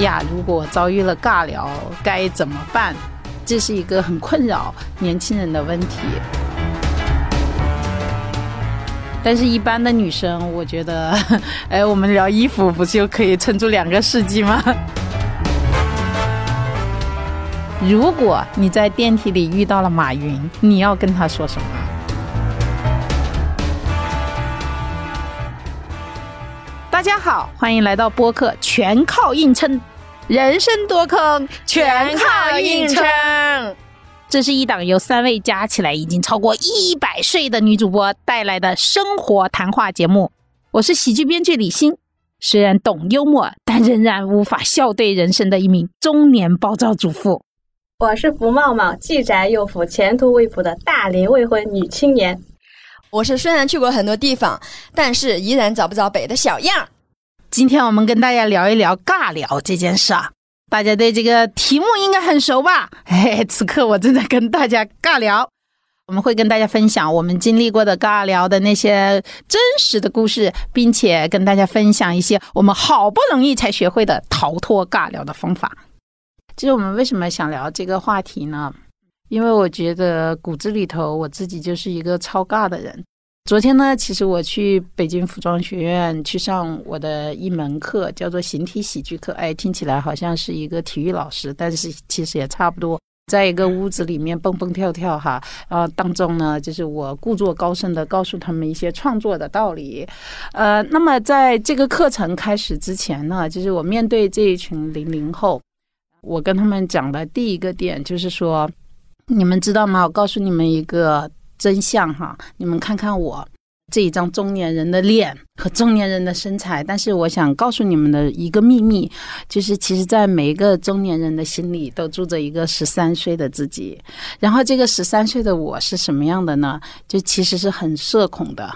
呀，如果遭遇了尬聊该怎么办？这是一个很困扰年轻人的问题。但是，一般的女生，我觉得，哎，我们聊衣服不就可以撑住两个世纪吗？如果你在电梯里遇到了马云，你要跟他说什么？大家好，欢迎来到播客，全靠硬撑，人生多坑，全靠硬撑。这是一档由三位加起来已经超过一百岁的女主播带来的生活谈话节目。我是喜剧编剧李欣，虽然懂幽默，但仍然无法笑对人生的一名中年暴躁主妇。我是福茂茂，既宅又腐，前途未卜的大龄未婚女青年。我是虽然去过很多地方，但是依然找不着北的小样。今天我们跟大家聊一聊尬聊这件事啊。大家对这个题目应该很熟吧？嘿，此刻我正在跟大家尬聊，我们会跟大家分享我们经历过的尬聊的那些真实的故事，并且跟大家分享一些我们好不容易才学会的逃脱尬聊的方法。其实我们为什么想聊这个话题呢？因为我觉得骨子里头我自己就是一个超尬的人。昨天呢，其实我去北京服装学院去上我的一门课，叫做形体喜剧课。哎，听起来好像是一个体育老师，但是其实也差不多，在一个屋子里面蹦蹦跳跳哈。然后当中呢，就是我故作高深的告诉他们一些创作的道理。呃，那么在这个课程开始之前呢，就是我面对这一群零零后，我跟他们讲的第一个点就是说，你们知道吗？我告诉你们一个。真相哈，你们看看我这一张中年人的脸。和中年人的身材，但是我想告诉你们的一个秘密，就是其实，在每一个中年人的心里，都住着一个十三岁的自己。然后，这个十三岁的我是什么样的呢？就其实是很社恐的。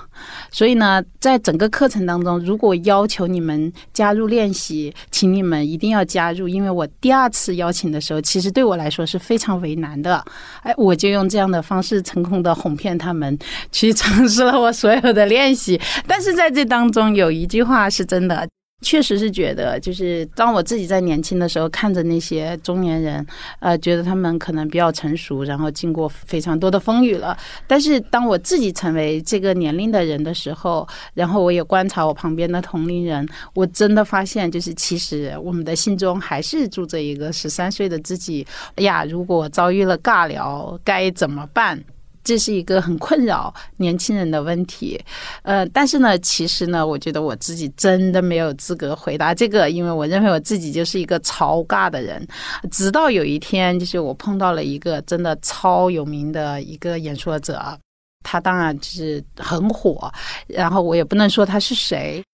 所以呢，在整个课程当中，如果要求你们加入练习，请你们一定要加入，因为我第二次邀请的时候，其实对我来说是非常为难的。哎，我就用这样的方式成功的哄骗他们去尝试了我所有的练习，但是在这。当中有一句话是真的，确实是觉得，就是当我自己在年轻的时候，看着那些中年人，呃，觉得他们可能比较成熟，然后经过非常多的风雨了。但是当我自己成为这个年龄的人的时候，然后我也观察我旁边的同龄人，我真的发现，就是其实我们的心中还是住着一个十三岁的自己。哎呀，如果遭遇了尬聊，该怎么办？这是一个很困扰年轻人的问题，呃，但是呢，其实呢，我觉得我自己真的没有资格回答这个，因为我认为我自己就是一个超尬的人。直到有一天，就是我碰到了一个真的超有名的一个演说者，他当然就是很火，然后我也不能说他是谁。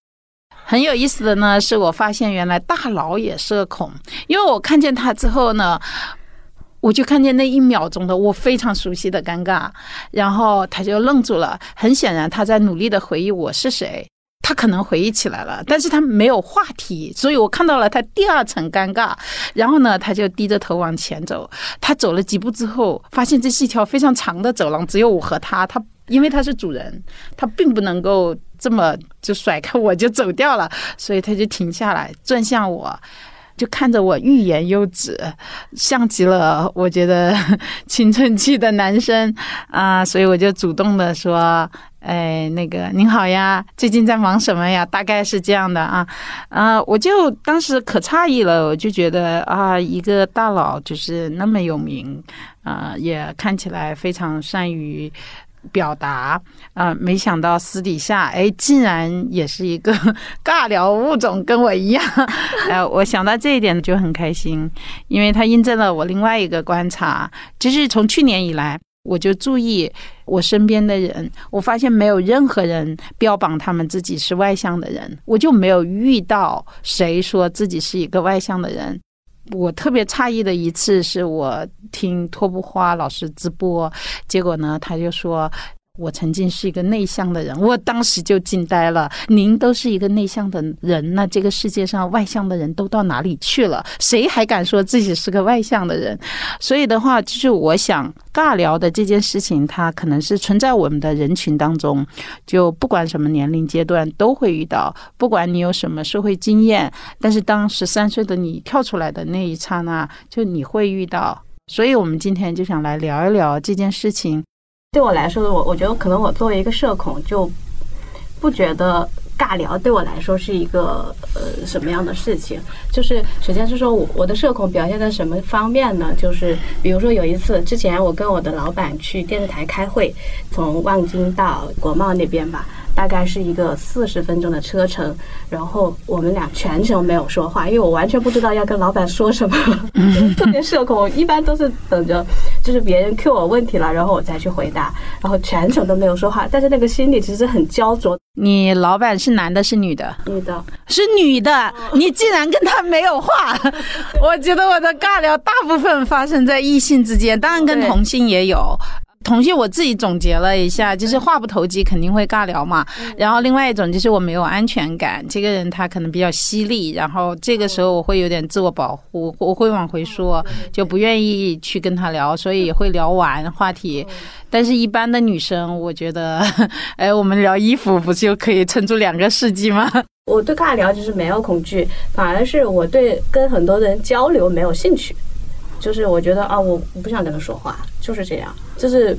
很有意思的呢，是我发现原来大佬也社恐，因为我看见他之后呢。我就看见那一秒钟的我非常熟悉的尴尬，然后他就愣住了。很显然他在努力的回忆我是谁，他可能回忆起来了，但是他没有话题，所以我看到了他第二层尴尬。然后呢，他就低着头往前走。他走了几步之后，发现这是一条非常长的走廊，只有我和他。他因为他是主人，他并不能够这么就甩开我就走掉了，所以他就停下来转向我。就看着我欲言又止，像极了我觉得青春期的男生啊，所以我就主动的说：“哎，那个您好呀，最近在忙什么呀？”大概是这样的啊，啊，我就当时可诧异了，我就觉得啊，一个大佬就是那么有名啊，也看起来非常善于。表达啊，没想到私底下哎，竟然也是一个 尬聊物种，跟我一样。哎，我想到这一点就很开心，因为它印证了我另外一个观察，就是从去年以来，我就注意我身边的人，我发现没有任何人标榜他们自己是外向的人，我就没有遇到谁说自己是一个外向的人。我特别诧异的一次是我听托布花老师直播，结果呢，他就说我曾经是一个内向的人，我当时就惊呆了。您都是一个内向的人，那这个世界上外向的人都到哪里去了？谁还敢说自己是个外向的人？所以的话，就是我想尬聊的这件事情，它可能是存在我们的人群当中，就不管什么年龄阶段都会遇到，不管你有什么社会经验，但是当十三岁的你跳出来的那一刹那，就你会遇到。所以我们今天就想来聊一聊这件事情。对我来说，我我觉得可能我作为一个社恐，就不觉得尬聊对我来说是一个呃什么样的事情。就是首先是说我我的社恐表现在什么方面呢？就是比如说有一次之前我跟我的老板去电视台开会，从望京到国贸那边吧。大概是一个四十分钟的车程，然后我们俩全程没有说话，因为我完全不知道要跟老板说什么，特别社恐，一般都是等着就是别人 Q 我问题了，然后我再去回答，然后全程都没有说话，但是那个心里其实很焦灼。你老板是男的，是女的？女的，是女的。你竟然跟他没有话，我觉得我的尬聊大部分发生在异性之间，当然跟同性也有。同性我自己总结了一下，就是话不投机，肯定会尬聊嘛。然后另外一种就是我没有安全感，这个人他可能比较犀利，然后这个时候我会有点自我保护，我会往回说，就不愿意去跟他聊，所以会聊完话题。但是，一般的女生，我觉得，哎，我们聊衣服不就可以撑住两个世纪吗？我对尬聊就是没有恐惧，反而是我对跟很多人交流没有兴趣。就是我觉得啊，我我不想跟他说话，就是这样。就是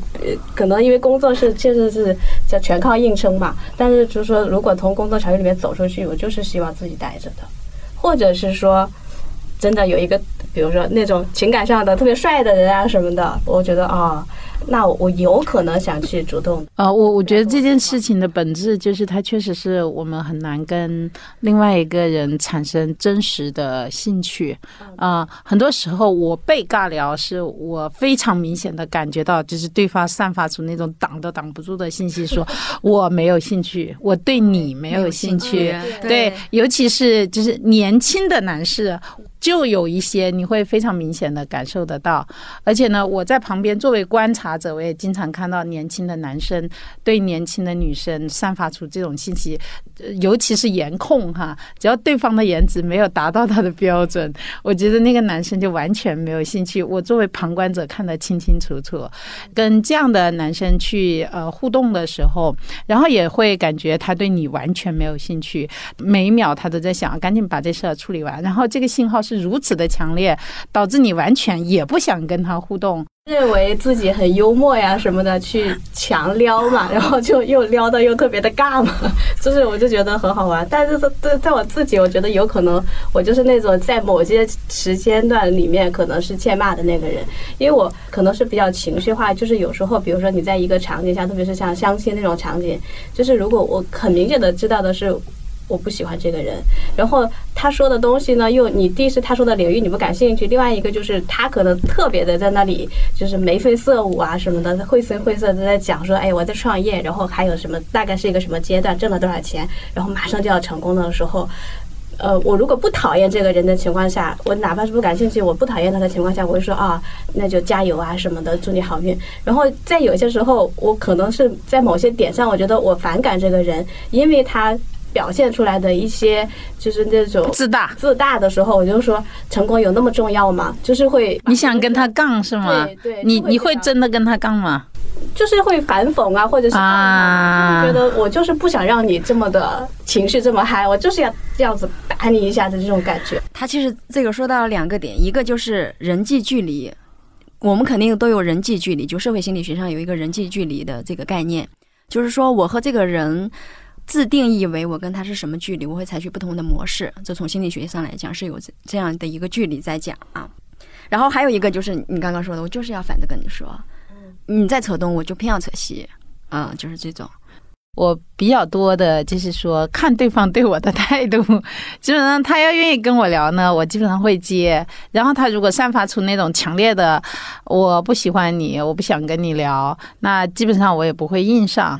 可能因为工作是确实是叫全靠硬撑嘛。但是就是说，如果从工作场域里面走出去，我就是希望自己待着的，或者是说，真的有一个，比如说那种情感上的特别帅的人啊什么的，我觉得啊。那我有可能想去主动呃，我我觉得这件事情的本质就是，它确实是我们很难跟另外一个人产生真实的兴趣啊。很多时候我被尬聊，是我非常明显的感觉到，就是对方散发出那种挡都挡不住的信息，说 我没有兴趣，我对你没有兴趣。对，尤其是就是年轻的男士。就有一些你会非常明显的感受得到，而且呢，我在旁边作为观察者，我也经常看到年轻的男生对年轻的女生散发出这种信息，尤其是颜控哈，只要对方的颜值没有达到他的标准，我觉得那个男生就完全没有兴趣。我作为旁观者看得清清楚楚，跟这样的男生去呃互动的时候，然后也会感觉他对你完全没有兴趣，每一秒他都在想赶紧把这事儿处理完，然后这个信号是。如此的强烈，导致你完全也不想跟他互动，认为自己很幽默呀什么的，去强撩嘛，然后就又撩的又特别的尬嘛，就是我就觉得很好玩。但是在在我自己，我觉得有可能我就是那种在某些时间段里面可能是欠骂的那个人，因为我可能是比较情绪化，就是有时候比如说你在一个场景下，特别是像相亲那种场景，就是如果我很明显的知道的是。我不喜欢这个人，然后他说的东西呢，又你第一是他说的领域你不感兴趣，另外一个就是他可能特别的在那里就是眉飞色舞啊什么的，绘声绘色的在讲说，哎，我在创业，然后还有什么，大概是一个什么阶段，挣了多少钱，然后马上就要成功的时候，呃，我如果不讨厌这个人的情况下，我哪怕是不感兴趣，我不讨厌他的情况下，我会说啊，那就加油啊什么的，祝你好运。然后在有些时候，我可能是在某些点上，我觉得我反感这个人，因为他。表现出来的一些就是那种自大自大的时候，我就说成功有那么重要吗？就是会你想跟他杠是吗？对对，你你会真的跟他杠吗？就是会反讽啊，或者是啊，觉得我就是不想让你这么的情绪这么嗨，我就是要这样子打你一下的这种感觉。他其实这个说到了两个点，一个就是人际距离，我们肯定都有人际距离，就社会心理学上有一个人际距离的这个概念，就是说我和这个人。自定义为我跟他是什么距离，我会采取不同的模式。这从心理学上来讲是有这样的一个距离在讲啊。然后还有一个就是你刚刚说的，我就是要反着跟你说，你再扯东，我就偏要扯西，啊，就是这种。我比较多的就是说看对方对我的态度，基本上他要愿意跟我聊呢，我基本上会接。然后他如果散发出那种强烈的我不喜欢你，我不想跟你聊，那基本上我也不会硬上。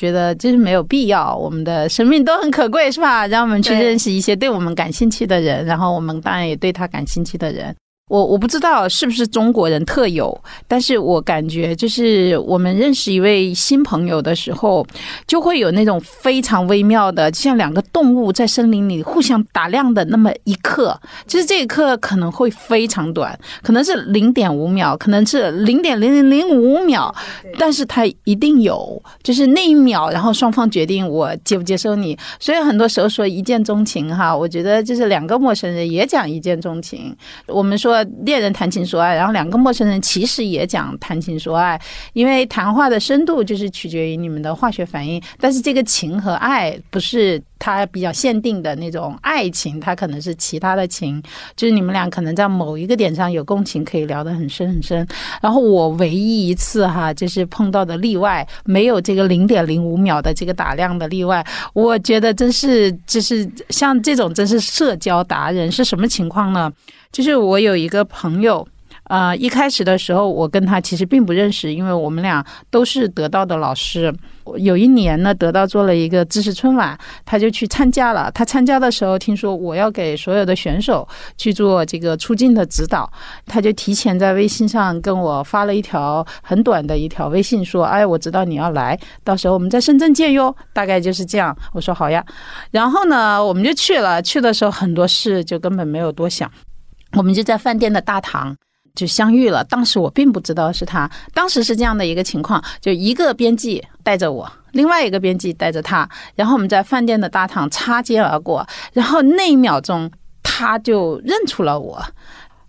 觉得就是没有必要，我们的生命都很可贵，是吧？让我们去认识一些对我们感兴趣的人，然后我们当然也对他感兴趣的人。我我不知道是不是中国人特有，但是我感觉就是我们认识一位新朋友的时候，就会有那种非常微妙的，像两个动物在森林里互相打量的那么一刻。其实这一刻可能会非常短，可能是零点五秒，可能是零点零零零五秒，但是它一定有，就是那一秒，然后双方决定我接不接受你。所以很多时候说一见钟情哈，我觉得就是两个陌生人也讲一见钟情。我们说。恋人谈情说爱，然后两个陌生人其实也讲谈情说爱，因为谈话的深度就是取决于你们的化学反应。但是这个情和爱不是他比较限定的那种爱情，他可能是其他的情，就是你们俩可能在某一个点上有共情，可以聊得很深很深。然后我唯一一次哈，就是碰到的例外，没有这个零点零五秒的这个打量的例外，我觉得真是就是像这种真是社交达人是什么情况呢？就是我有一个朋友，呃，一开始的时候我跟他其实并不认识，因为我们俩都是得到的老师。有一年呢，得到做了一个知识春晚，他就去参加了。他参加的时候听说我要给所有的选手去做这个出镜的指导，他就提前在微信上跟我发了一条很短的一条微信，说：“哎，我知道你要来，到时候我们在深圳见哟。”大概就是这样。我说好呀。然后呢，我们就去了。去的时候很多事就根本没有多想。我们就在饭店的大堂就相遇了。当时我并不知道是他。当时是这样的一个情况：就一个编辑带着我，另外一个编辑带着他，然后我们在饭店的大堂擦肩而过。然后那一秒钟，他就认出了我，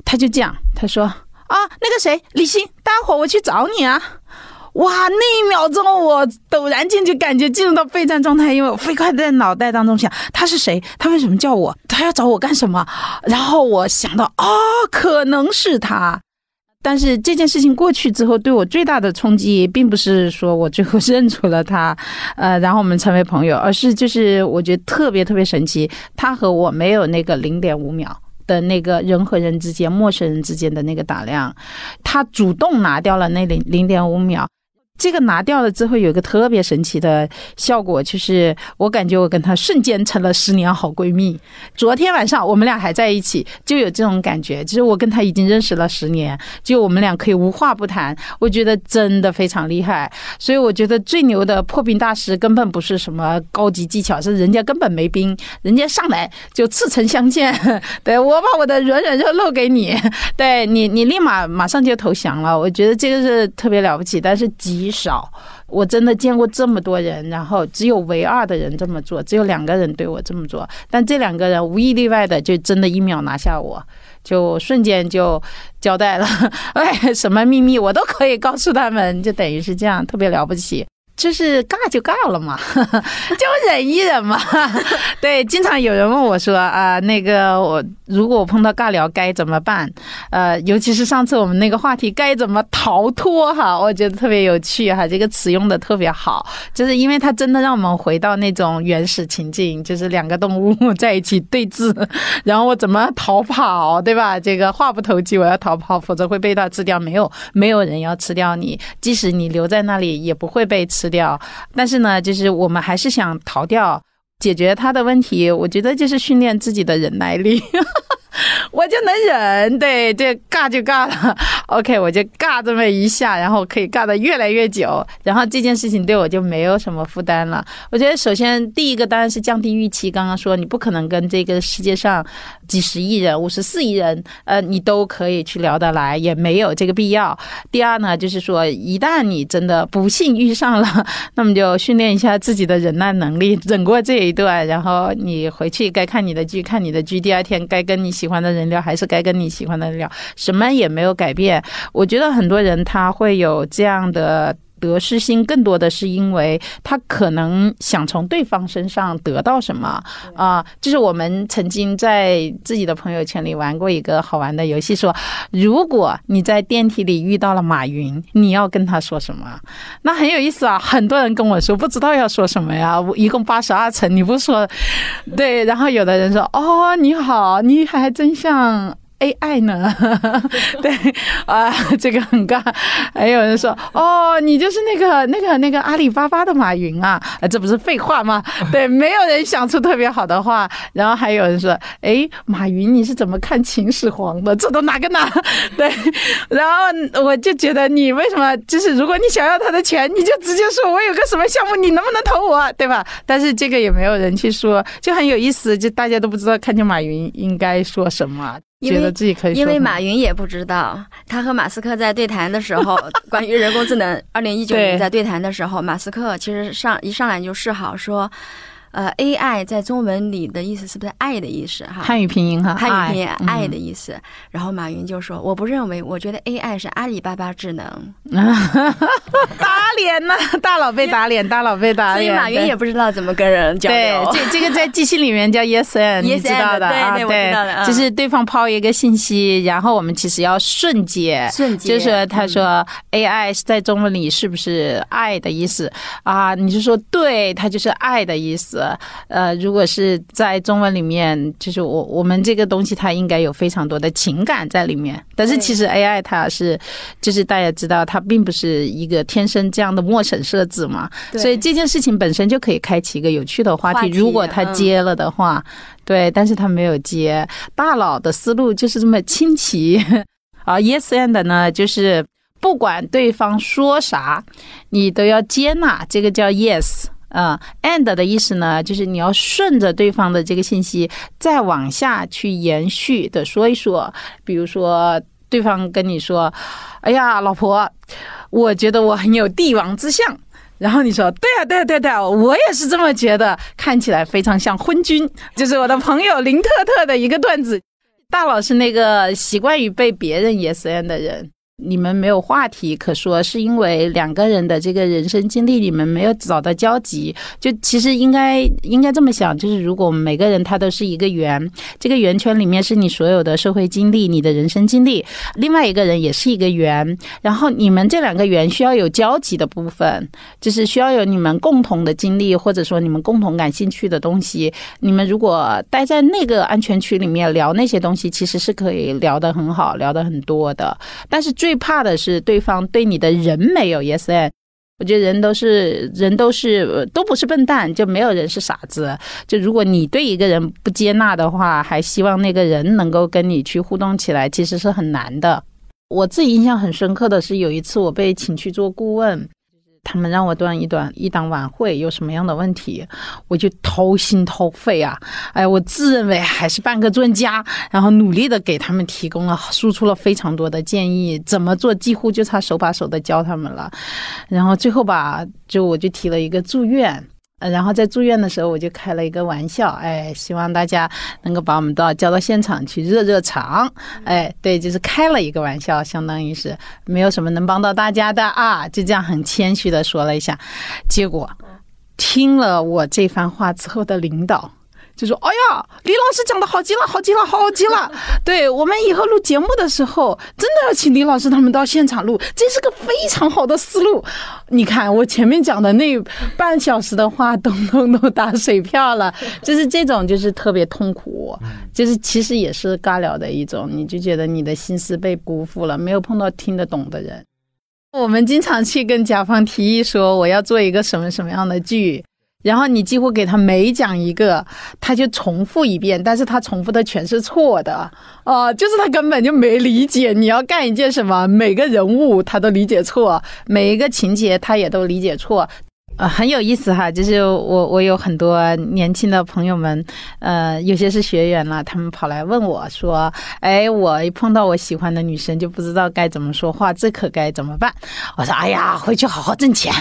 他就这样他说：“啊，那个谁，李欣，待会儿我去找你啊。”哇！那一秒钟，我陡然间就感觉进入到备战状态，因为我飞快在脑袋当中想他是谁，他为什么叫我，他要找我干什么？然后我想到，哦，可能是他。但是这件事情过去之后，对我最大的冲击，并不是说我最后认出了他，呃，然后我们成为朋友，而是就是我觉得特别特别神奇，他和我没有那个零点五秒的那个人和人之间、陌生人之间的那个打量，他主动拿掉了那零零点五秒。这个拿掉了之后，有一个特别神奇的效果，就是我感觉我跟她瞬间成了十年好闺蜜。昨天晚上我们俩还在一起，就有这种感觉，就是我跟她已经认识了十年，就我们俩可以无话不谈。我觉得真的非常厉害，所以我觉得最牛的破冰大师根本不是什么高级技巧，是人家根本没冰，人家上来就赤诚相见。对我把我的软软肉露给你，对你，你立马马上就投降了。我觉得这个是特别了不起，但是极。少，我真的见过这么多人，然后只有唯二的人这么做，只有两个人对我这么做，但这两个人无一例外的就真的一秒拿下我，就瞬间就交代了，哎，什么秘密我都可以告诉他们，就等于是这样，特别了不起。就是尬就尬了嘛，就忍一忍嘛。对，经常有人问我说啊，那个我如果我碰到尬聊该怎么办？呃，尤其是上次我们那个话题该怎么逃脱哈，我觉得特别有趣哈，这个词用的特别好，就是因为它真的让我们回到那种原始情境，就是两个动物在一起对峙，然后我怎么逃跑，对吧？这个话不投机，我要逃跑，否则会被它吃掉。没有，没有人要吃掉你，即使你留在那里，也不会被吃。掉，但是呢，就是我们还是想逃掉，解决他的问题。我觉得就是训练自己的忍耐力。我就能忍，对，这尬就尬了。OK，我就尬这么一下，然后可以尬的越来越久，然后这件事情对我就没有什么负担了。我觉得首先第一个当然是降低预期。刚刚说你不可能跟这个世界上几十亿人、五十四亿人，呃，你都可以去聊得来，也没有这个必要。第二呢，就是说一旦你真的不幸遇上了，那么就训练一下自己的忍耐能力，忍过这一段，然后你回去该看你的剧，看你的剧，第二天该跟你。喜欢的人聊还是该跟你喜欢的人聊，什么也没有改变。我觉得很多人他会有这样的得失心，更多的是因为他可能想从对方身上得到什么啊。就是我们曾经在自己的朋友圈里玩过一个好玩的游戏，说如果你在电梯里遇到了马云，你要跟他说什么？那很有意思啊。很多人跟我说不知道要说什么呀，一共八十二层，你不说对。然后有的人说哦，你好，你还真像。AI 呢？对啊，这个很尬。还有人说，哦，你就是那个那个那个阿里巴巴的马云啊？啊，这不是废话吗？对，没有人想出特别好的话。然后还有人说，哎，马云你是怎么看秦始皇的？这都哪个哪？对，然后我就觉得你为什么就是如果你想要他的钱，你就直接说我有个什么项目，你能不能投我，对吧？但是这个也没有人去说，就很有意思，就大家都不知道看见马云应该说什么，觉得自己可以。因为马云也不知道，他和马斯克在对谈的时候，关于人工智能，二零一九年在对谈的时候，马斯克其实上一上来就示好说。呃，AI 在中文里的意思是不是爱的意思？哈，汉语拼音哈，汉语拼音爱的意思。然后马云就说：“我不认为，我觉得 AI 是阿里巴巴智能。”打脸呐，大佬被打脸，大佬被打脸。所以马云也不知道怎么跟人交流。对，这这个在机器里面叫 yes and，你知道的啊？对。就是对方抛一个信息，然后我们其实要瞬间，瞬间。就是他说 AI 在中文里是不是爱的意思啊？你就说对，它就是爱的意思。呃，如果是在中文里面，就是我我们这个东西，它应该有非常多的情感在里面。但是其实 AI 它是，就是大家知道，它并不是一个天生这样的陌生设置嘛。所以这件事情本身就可以开启一个有趣的话题。如果他接了的话，对，但是他没有接。大佬的思路就是这么清奇 啊。Yes and 呢，就是不管对方说啥，你都要接纳，这个叫 Yes。啊，and 的意思呢，就是你要顺着对方的这个信息再往下去延续的说一说。比如说，对方跟你说：“哎呀，老婆，我觉得我很有帝王之相。”然后你说：“对啊，对啊，对对，我也是这么觉得，看起来非常像昏君。”就是我的朋友林特特的一个段子。大佬是那个习惯于被别人 yes and 的人。你们没有话题可说，是因为两个人的这个人生经历，你们没有找到交集。就其实应该应该这么想，就是如果我们每个人他都是一个圆，这个圆圈里面是你所有的社会经历、你的人生经历，另外一个人也是一个圆，然后你们这两个圆需要有交集的部分，就是需要有你们共同的经历，或者说你们共同感兴趣的东西。你们如果待在那个安全区里面聊那些东西，其实是可以聊得很好，聊得很多的。但是最最怕的是对方对你的人没有 yes，an，我觉得人都是人都是都不是笨蛋，就没有人是傻子。就如果你对一个人不接纳的话，还希望那个人能够跟你去互动起来，其实是很难的。我自己印象很深刻的是有一次我被请去做顾问。他们让我端一端一档晚会，有什么样的问题，我就掏心掏肺啊！哎，我自认为还是半个专家，然后努力的给他们提供了输出了非常多的建议，怎么做几乎就差手把手的教他们了。然后最后吧，就我就提了一个住院。然后在住院的时候，我就开了一个玩笑，哎，希望大家能够把我们到叫到现场去热热场，哎，对，就是开了一个玩笑，相当于是没有什么能帮到大家的啊，就这样很谦虚的说了一下，结果听了我这番话之后的领导。就说：“哎呀，李老师讲的好极了，好极了，好极了！对我们以后录节目的时候，真的要请李老师他们到现场录，这是个非常好的思路。你看我前面讲的那半小时的话，咚咚咚打水漂了，就是这种，就是特别痛苦，就是其实也是尬聊的一种。你就觉得你的心思被辜负了，没有碰到听得懂的人。我们经常去跟甲方提议说，我要做一个什么什么样的剧。”然后你几乎给他每讲一个，他就重复一遍，但是他重复的全是错的，哦，就是他根本就没理解你要干一件什么，每个人物他都理解错，每一个情节他也都理解错。呃，很有意思哈，就是我我有很多年轻的朋友们，呃，有些是学员了，他们跑来问我说：“哎，我一碰到我喜欢的女生就不知道该怎么说话，这可该怎么办？”我说：“哎呀，回去好好挣钱，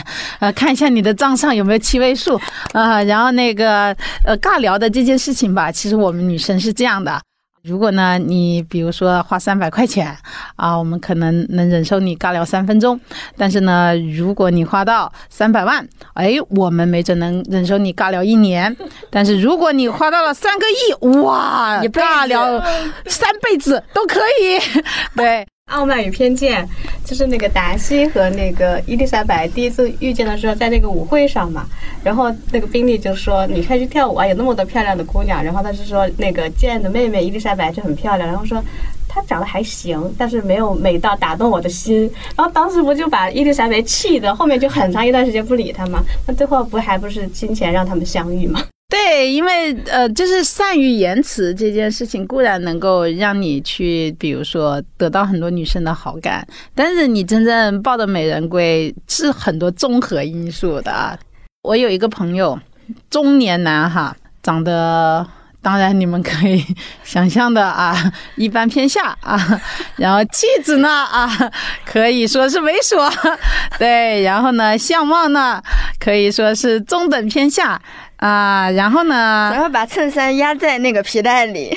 呃，看一下你的账上有没有七位数啊。”然后那个呃，尬聊的这件事情吧，其实我们女生是这样的。如果呢，你比如说花三百块钱啊，我们可能能忍受你尬聊三分钟。但是呢，如果你花到三百万，哎，我们没准能忍受你尬聊一年。但是如果你花到了三个亿，哇，尬聊三辈子都可以。对。傲慢与偏见，就是那个达西和那个伊丽莎白第一次遇见的时候，在那个舞会上嘛。然后那个宾利就说：“你快去跳舞啊，有那么多漂亮的姑娘。”然后他就说：“那个见的妹妹伊丽莎白就很漂亮。”然后说：“她长得还行，但是没有美到打动我的心。然后当时不就把伊丽莎白气的，后面就很长一段时间不理她嘛。那最后不还不是金钱让他们相遇吗？对，因为呃，就是善于言辞这件事情固然能够让你去，比如说得到很多女生的好感，但是你真正抱的美人归是很多综合因素的啊。我有一个朋友，中年男哈，长得当然你们可以想象的啊，一般偏下啊，然后气质呢啊，可以说是猥琐，对，然后呢相貌呢可以说是中等偏下。啊，然后呢？然后把衬衫压在那个皮带里，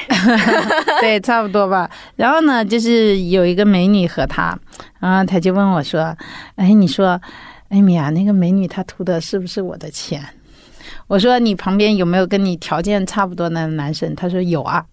对，差不多吧。然后呢，就是有一个美女和他，然后他就问我说：“哎，你说，艾米啊，那个美女她图的是不是我的钱？”我说：“你旁边有没有跟你条件差不多的男生？”他说：“有啊。”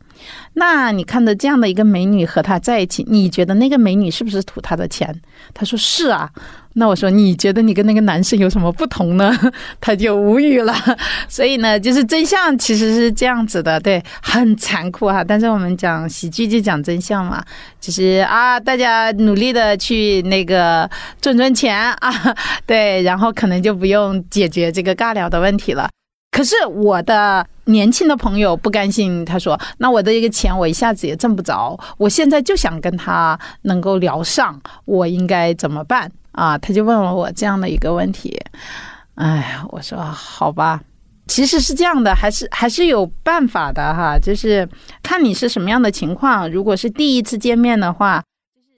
那你看着这样的一个美女和他在一起，你觉得那个美女是不是图他的钱？他说是啊。那我说你觉得你跟那个男生有什么不同呢？他就无语了。所以呢，就是真相其实是这样子的，对，很残酷哈。但是我们讲喜剧就讲真相嘛，就是啊，大家努力的去那个赚赚钱啊，对，然后可能就不用解决这个尬聊的问题了。可是我的年轻的朋友不甘心，他说：“那我的一个钱我一下子也挣不着，我现在就想跟他能够聊上，我应该怎么办啊？”他就问了我这样的一个问题。哎，我说好吧，其实是这样的，还是还是有办法的哈，就是看你是什么样的情况。如果是第一次见面的话。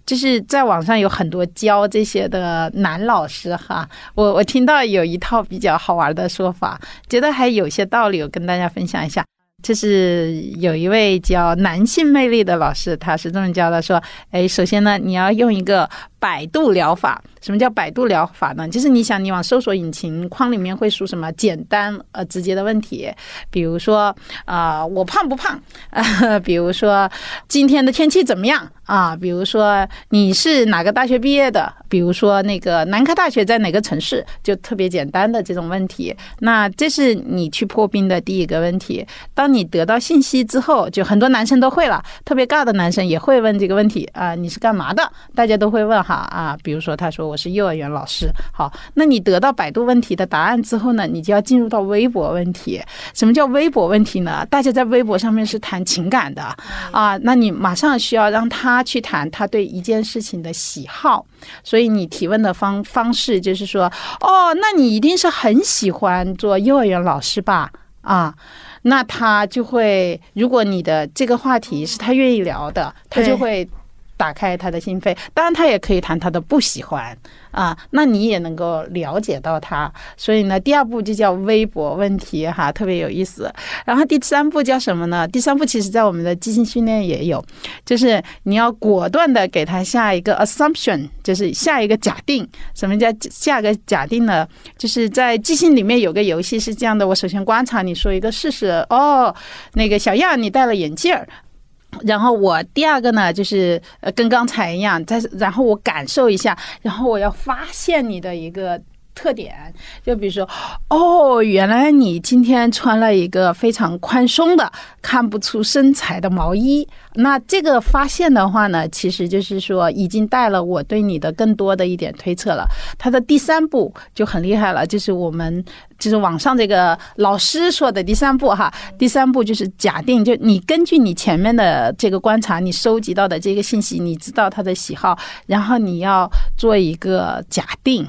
就是在网上有很多教这些的男老师哈，我我听到有一套比较好玩的说法，觉得还有些道理，我跟大家分享一下。就是有一位教男性魅力的老师，他是这么教的：说，哎，首先呢，你要用一个百度疗法。什么叫百度疗法呢？就是你想，你往搜索引擎框里面会输什么简单呃直接的问题，比如说啊，我胖不胖？比如说今天的天气怎么样啊？比如说你是哪个大学毕业的？比如说那个南开大学在哪个城市？就特别简单的这种问题。那这是你去破冰的第一个问题。当你得到信息之后，就很多男生都会了，特别尬的男生也会问这个问题啊，你是干嘛的？大家都会问哈啊，比如说他说。我是幼儿园老师，好，那你得到百度问题的答案之后呢，你就要进入到微博问题。什么叫微博问题呢？大家在微博上面是谈情感的啊，那你马上需要让他去谈他对一件事情的喜好，所以你提问的方方式就是说，哦，那你一定是很喜欢做幼儿园老师吧？啊，那他就会，如果你的这个话题是他愿意聊的，他就会。打开他的心扉，当然他也可以谈他的不喜欢啊，那你也能够了解到他。所以呢，第二步就叫微博问题哈，特别有意思。然后第三步叫什么呢？第三步其实在我们的即兴训练也有，就是你要果断的给他下一个 assumption，就是下一个假定。什么叫下个假定呢？就是在即兴里面有个游戏是这样的：我首先观察你说一个事实，哦，那个小样，你戴了眼镜儿。然后我第二个呢，就是呃，跟刚才一样，再然后我感受一下，然后我要发现你的一个。特点，就比如说，哦，原来你今天穿了一个非常宽松的、看不出身材的毛衣。那这个发现的话呢，其实就是说已经带了我对你的更多的一点推测了。它的第三步就很厉害了，就是我们就是网上这个老师说的第三步哈。第三步就是假定，就你根据你前面的这个观察，你收集到的这个信息，你知道他的喜好，然后你要做一个假定。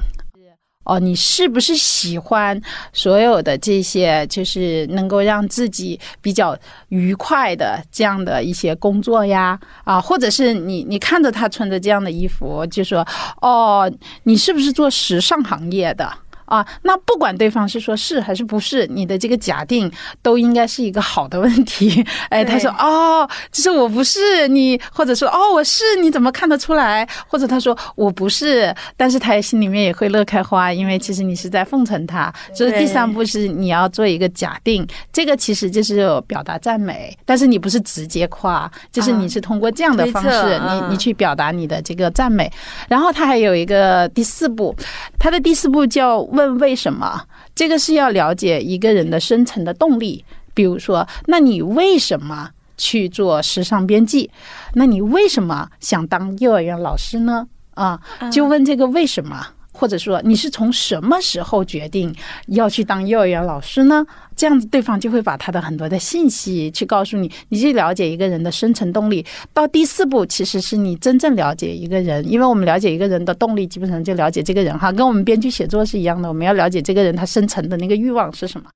哦，你是不是喜欢所有的这些，就是能够让自己比较愉快的这样的一些工作呀？啊，或者是你你看着他穿着这样的衣服，就说哦，你是不是做时尚行业的？啊，那不管对方是说是还是不是，你的这个假定都应该是一个好的问题。哎，他说哦，其实我不是你，或者说哦我是，你怎么看得出来？或者他说我不是，但是他心里面也会乐开花，因为其实你是在奉承他。所以第三步是你要做一个假定，这个其实就是表达赞美，但是你不是直接夸，就是你是通过这样的方式，你你去表达你的这个赞美。然后他还有一个第四步，他的第四步叫。问为什么？这个是要了解一个人的深层的动力。比如说，那你为什么去做时尚编辑。那你为什么想当幼儿园老师呢？啊，就问这个为什么。或者说你是从什么时候决定要去当幼儿园老师呢？这样子对方就会把他的很多的信息去告诉你，你去了解一个人的深层动力。到第四步，其实是你真正了解一个人，因为我们了解一个人的动力，基本上就了解这个人哈，跟我们编剧写作是一样的，我们要了解这个人他深层的那个欲望是什么。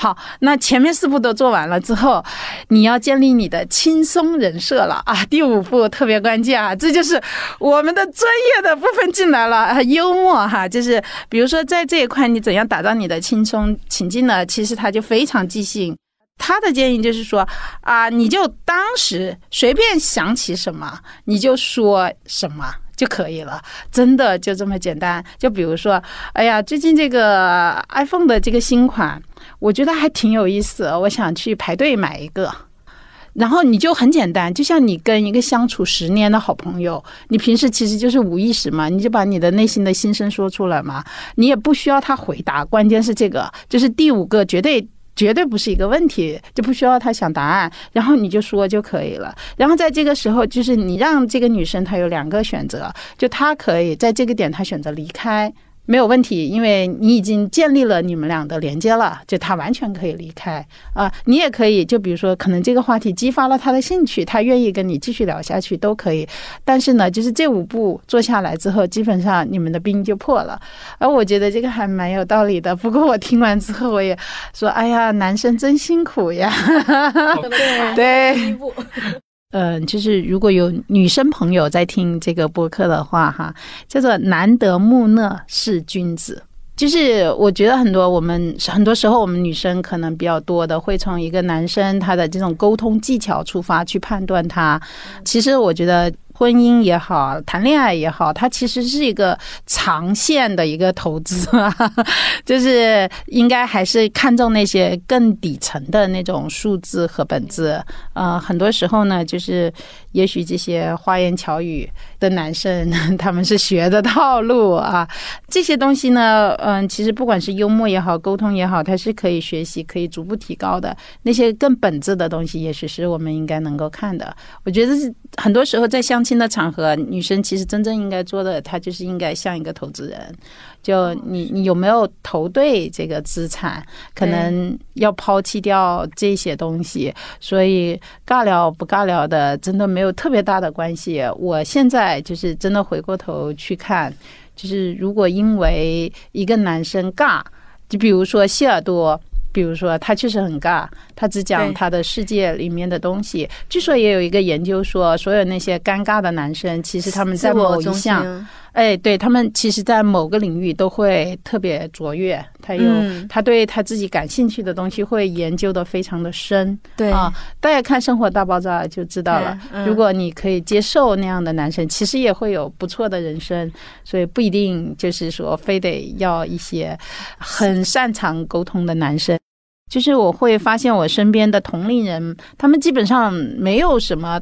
好，那前面四步都做完了之后，你要建立你的轻松人设了啊！第五步特别关键啊，这就是我们的专业的部分进来了，幽默哈，就是比如说在这一块，你怎样打造你的轻松情境呢？其实他就非常即兴，他的建议就是说啊，你就当时随便想起什么，你就说什么。就可以了，真的就这么简单。就比如说，哎呀，最近这个 iPhone 的这个新款，我觉得还挺有意思，我想去排队买一个。然后你就很简单，就像你跟一个相处十年的好朋友，你平时其实就是无意识嘛，你就把你的内心的心声说出来嘛，你也不需要他回答。关键是这个，就是第五个绝对。绝对不是一个问题，就不需要他想答案，然后你就说就可以了。然后在这个时候，就是你让这个女生她有两个选择，就她可以在这个点她选择离开。没有问题，因为你已经建立了你们俩的连接了，就他完全可以离开啊。你也可以，就比如说，可能这个话题激发了他的兴趣，他愿意跟你继续聊下去都可以。但是呢，就是这五步做下来之后，基本上你们的冰就破了。而我觉得这个还蛮有道理的。不过我听完之后，我也说，哎呀，男生真辛苦呀。对。嗯，就是如果有女生朋友在听这个播客的话，哈，叫做“难得木讷是君子”。就是我觉得很多我们很多时候我们女生可能比较多的会从一个男生他的这种沟通技巧出发去判断他。其实我觉得。婚姻也好，谈恋爱也好，它其实是一个长线的一个投资，就是应该还是看重那些更底层的那种数字和本质。呃，很多时候呢，就是也许这些花言巧语的男生，他们是学的套路啊。这些东西呢，嗯，其实不管是幽默也好，沟通也好，它是可以学习、可以逐步提高的。那些更本质的东西，也许是我们应该能够看的。我觉得很多时候在相亲。的场合，女生其实真正应该做的，她就是应该像一个投资人。就你，你有没有投对这个资产？可能要抛弃掉这些东西。所以尬聊不尬聊的，真的没有特别大的关系。我现在就是真的回过头去看，就是如果因为一个男生尬，就比如说希尔多。比如说，他确实很尬，他只讲他的世界里面的东西。据说也有一个研究说，所有那些尴尬的男生，其实他们在某一项。哎，对他们，其实，在某个领域都会特别卓越。他有他对他自己感兴趣的东西会研究的非常的深。对啊，大家看《生活大爆炸》就知道了。如果你可以接受那样的男生，其实也会有不错的人生。所以不一定就是说非得要一些很擅长沟通的男生。就是我会发现我身边的同龄人，他们基本上没有什么。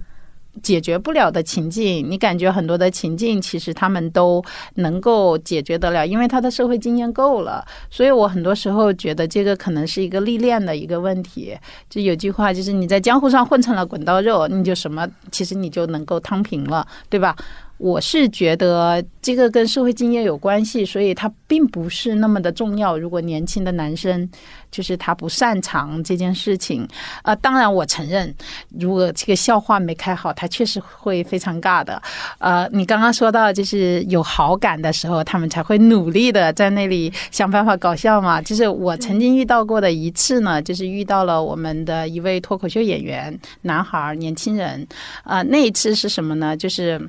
解决不了的情境，你感觉很多的情境，其实他们都能够解决得了，因为他的社会经验够了。所以我很多时候觉得这个可能是一个历练的一个问题。就有句话，就是你在江湖上混成了滚刀肉，你就什么，其实你就能够躺平了，对吧？我是觉得这个跟社会经验有关系，所以它并不是那么的重要。如果年轻的男生就是他不擅长这件事情，啊，当然我承认，如果这个笑话没开好，他确实会非常尬的。呃，你刚刚说到就是有好感的时候，他们才会努力的在那里想办法搞笑嘛。就是我曾经遇到过的一次呢，就是遇到了我们的一位脱口秀演员，男孩，年轻人。啊，那一次是什么呢？就是。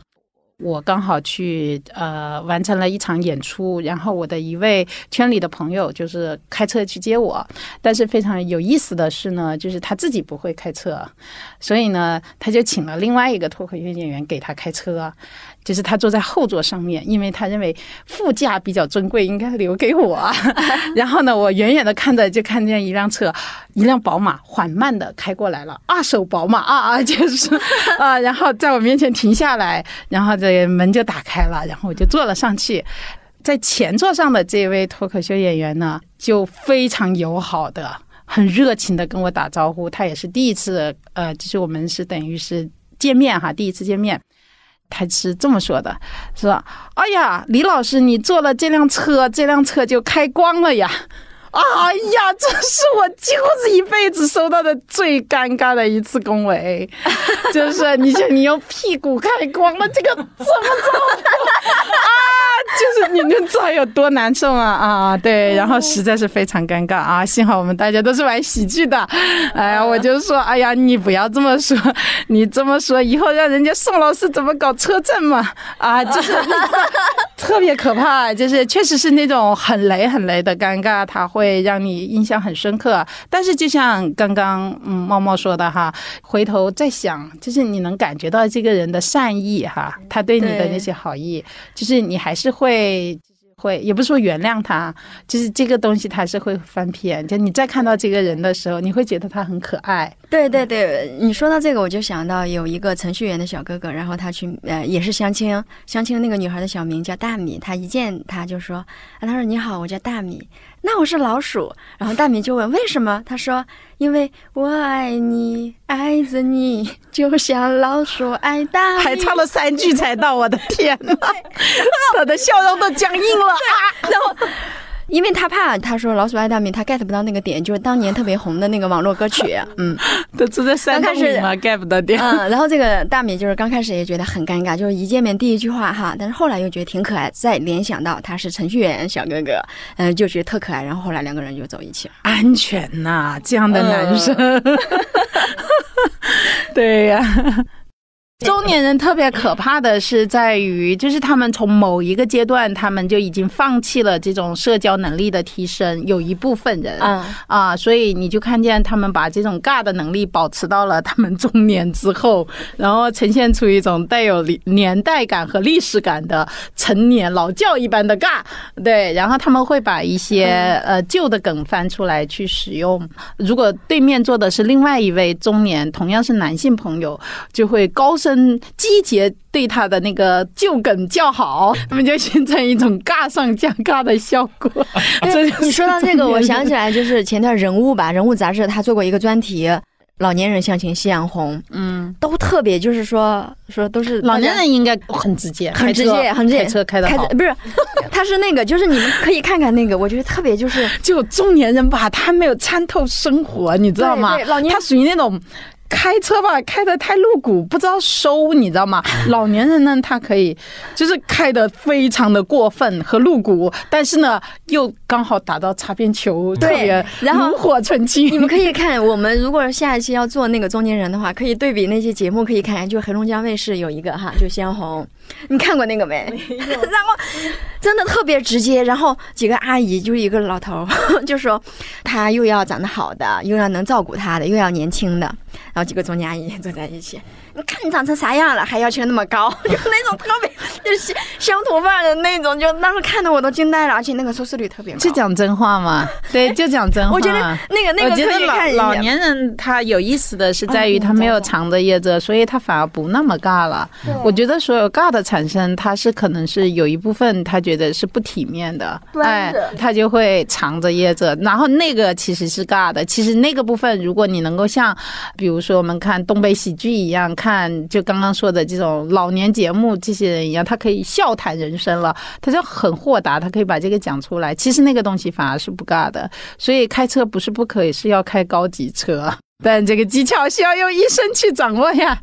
我刚好去呃完成了一场演出，然后我的一位圈里的朋友就是开车去接我，但是非常有意思的是呢，就是他自己不会开车，所以呢他就请了另外一个脱口秀演员给他开车。就是他坐在后座上面，因为他认为副驾比较尊贵，应该留给我。然后呢，我远远的看着，就看见一辆车，一辆宝马缓慢的开过来了，二手宝马啊啊，就是啊，然后在我面前停下来，然后这门就打开了，然后我就坐了上去。在前座上的这位脱口秀演员呢，就非常友好的。很热情的跟我打招呼。他也是第一次，呃，就是我们是等于是见面哈，第一次见面。他是这么说的，说：“哎呀，李老师，你坐了这辆车，这辆车就开光了呀！”哎呀，这是我几乎是一辈子收到的最尴尬的一次恭维，就是你想你用屁股开光了，这个怎么着啊？就是你就知道有多难受啊啊！对，然后实在是非常尴尬啊！幸好我们大家都是玩喜剧的，哎呀，我就说，哎呀，你不要这么说，你这么说以后让人家宋老师怎么搞车震嘛？啊，就是特别可怕，就是确实是那种很雷很雷的尴尬，他会会让你印象很深刻。但是就像刚刚嗯猫猫说的哈，回头再想，就是你能感觉到这个人的善意哈，他对你的那些好意，就是你还是会。会也不是说原谅他，就是这个东西他是会翻篇。就你再看到这个人的时候，你会觉得他很可爱。对对对，你说到这个，我就想到有一个程序员的小哥哥，然后他去呃也是相亲，相亲那个女孩的小名叫大米，他一见他就说，啊他说你好，我叫大米，那我是老鼠。然后大米就问为什么，他说因为我爱你，爱着你，就像老鼠爱大米。还唱了三句才到，我的天呐，他 的笑容都僵硬了啊！然后。因为他怕，他说老鼠爱大米，他 get 不到那个点，就是当年特别红的那个网络歌曲，嗯，都住在山洞里嘛，get 不到点。嗯，然后这个大米就是刚开始也觉得很尴尬，就是一见面第一句话哈，但是后来又觉得挺可爱，再联想到他是程序员小哥哥，嗯，就觉得特可爱，然后后来两个人就走一起了。安全呐，这样的男生，对呀。中年人特别可怕的是在于，就是他们从某一个阶段，他们就已经放弃了这种社交能力的提升。有一部分人，啊，所以你就看见他们把这种尬的能力保持到了他们中年之后，然后呈现出一种带有年代感和历史感的成年老教一般的尬。对，然后他们会把一些呃旧的梗翻出来去使用。如果对面坐的是另外一位中年，同样是男性朋友，就会高声。嗯，积极对他的那个旧梗叫好，他们就形成一种尬上加尬的效果。你说到这个，我想起来就是前段人物吧，人物杂志他做过一个专题，老年人相亲夕阳红，嗯，都特别就是说说都是老年人应该很直接，很直接，很直接，开车开的好，不是，他是那个就是你们可以看看那个，我觉得特别就是 就中年人吧，他没有参透生活，你知道吗？老年他属于那种。开车吧，开的太露骨，不知道收，你知道吗？老年人呢，他可以就是开的非常的过分和露骨，但是呢，又刚好打到擦边球，特别炉火纯青。你们可以看，我们如果下一期要做那个中年人的话，可以对比那些节目，可以看，就黑龙江卫视有一个哈，就鲜红。你看过那个没？没。然后真的特别直接，然后几个阿姨就是一个老头，就说他又要长得好的，又要能照顾他的，又要年轻的，然后几个中年阿姨坐在一起。你看你长成啥样了，还要求那么高，就那种特别就是乡土范儿的那种，就当时看的我都惊呆了，而且那个收视率特别高。就讲真话嘛，对，就讲真话。我觉得那个那个可以看老年人他有意思的是在于他没有藏着掖着，所以他反而不那么尬了。我觉得所有尬的产生，他是可能是有一部分他觉得是不体面的，哎，他就会藏着掖着，然后那个其实是尬的。其实那个部分，如果你能够像比如说我们看东北喜剧一样。看，就刚刚说的这种老年节目，这些人一样，他可以笑谈人生了，他就很豁达，他可以把这个讲出来。其实那个东西反而是不尬的，所以开车不是不可以，是要开高级车，但这个技巧需要用一生去掌握呀。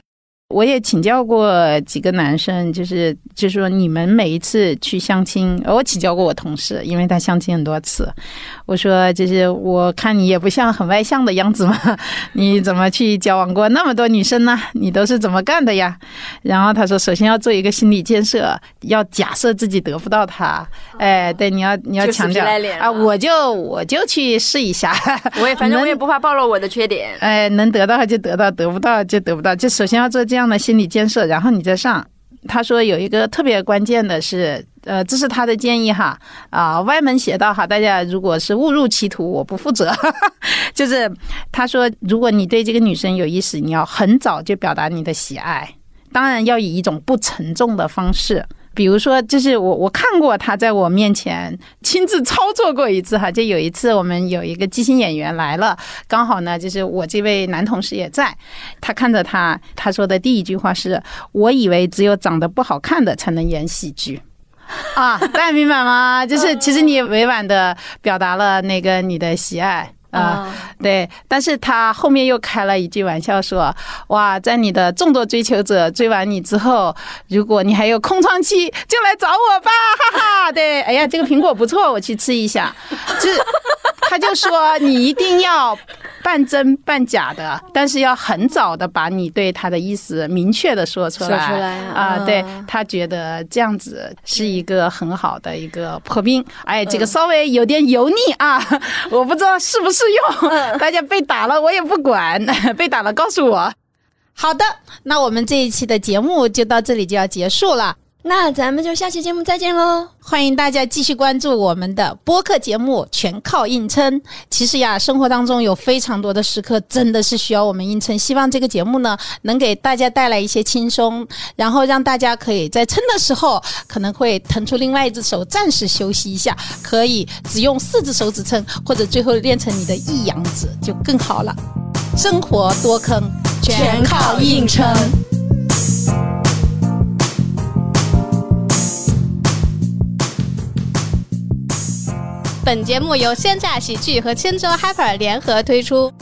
我也请教过几个男生，就是就是说，你们每一次去相亲，我请教过我同事，因为他相亲很多次。我说，就是我看你也不像很外向的样子嘛，你怎么去交往过那么多女生呢？你都是怎么干的呀？然后他说，首先要做一个心理建设，要假设自己得不到他。哎，对，你要你要强调啊，我就我就去试一下，我也反正我也不怕暴露我的缺点。哎，能得到就得到，得不到就得不到。就首先要做这。这样的心理建设，然后你再上。他说有一个特别关键的是，呃，这是他的建议哈啊，歪门邪道哈，大家如果是误入歧途，我不负责。就是他说，如果你对这个女生有意思，你要很早就表达你的喜爱，当然要以一种不沉重的方式。比如说，就是我我看过他在我面前亲自操作过一次哈，就有一次我们有一个即兴演员来了，刚好呢就是我这位男同事也在，他看着他，他说的第一句话是：“我以为只有长得不好看的才能演喜剧。”啊，大家明白吗？就是其实你委婉的表达了那个你的喜爱。啊、对，但是他后面又开了一句玩笑说：“哇，在你的众多追求者追完你之后，如果你还有空窗期，就来找我吧，哈哈。”对，哎呀，这个苹果不错，我去吃一下。就，他就说你一定要半真半假的，但是要很早的把你对他的意思明确的说出来。说出来啊、啊对他觉得这样子是一个很好的一个破冰。哎，这个稍微有点油腻啊，我不知道适不适用。大家被打了我也不管，被打了告诉我。好的，那我们这一期的节目就到这里就要结束了。那咱们就下期节目再见喽。欢迎大家继续关注我们的播客节目，全靠硬撑。其实呀，生活当中有非常多的时刻，真的是需要我们硬撑。希望这个节目呢，能给大家带来一些轻松，然后让大家可以在撑的时候，可能会腾出另外一只手，暂时休息一下，可以只用四只手指撑，或者最后练成你的一阳指，就更好了。生活多坑，全靠硬撑。本节目由鲜榨喜剧和千州 Hyper 联合推出。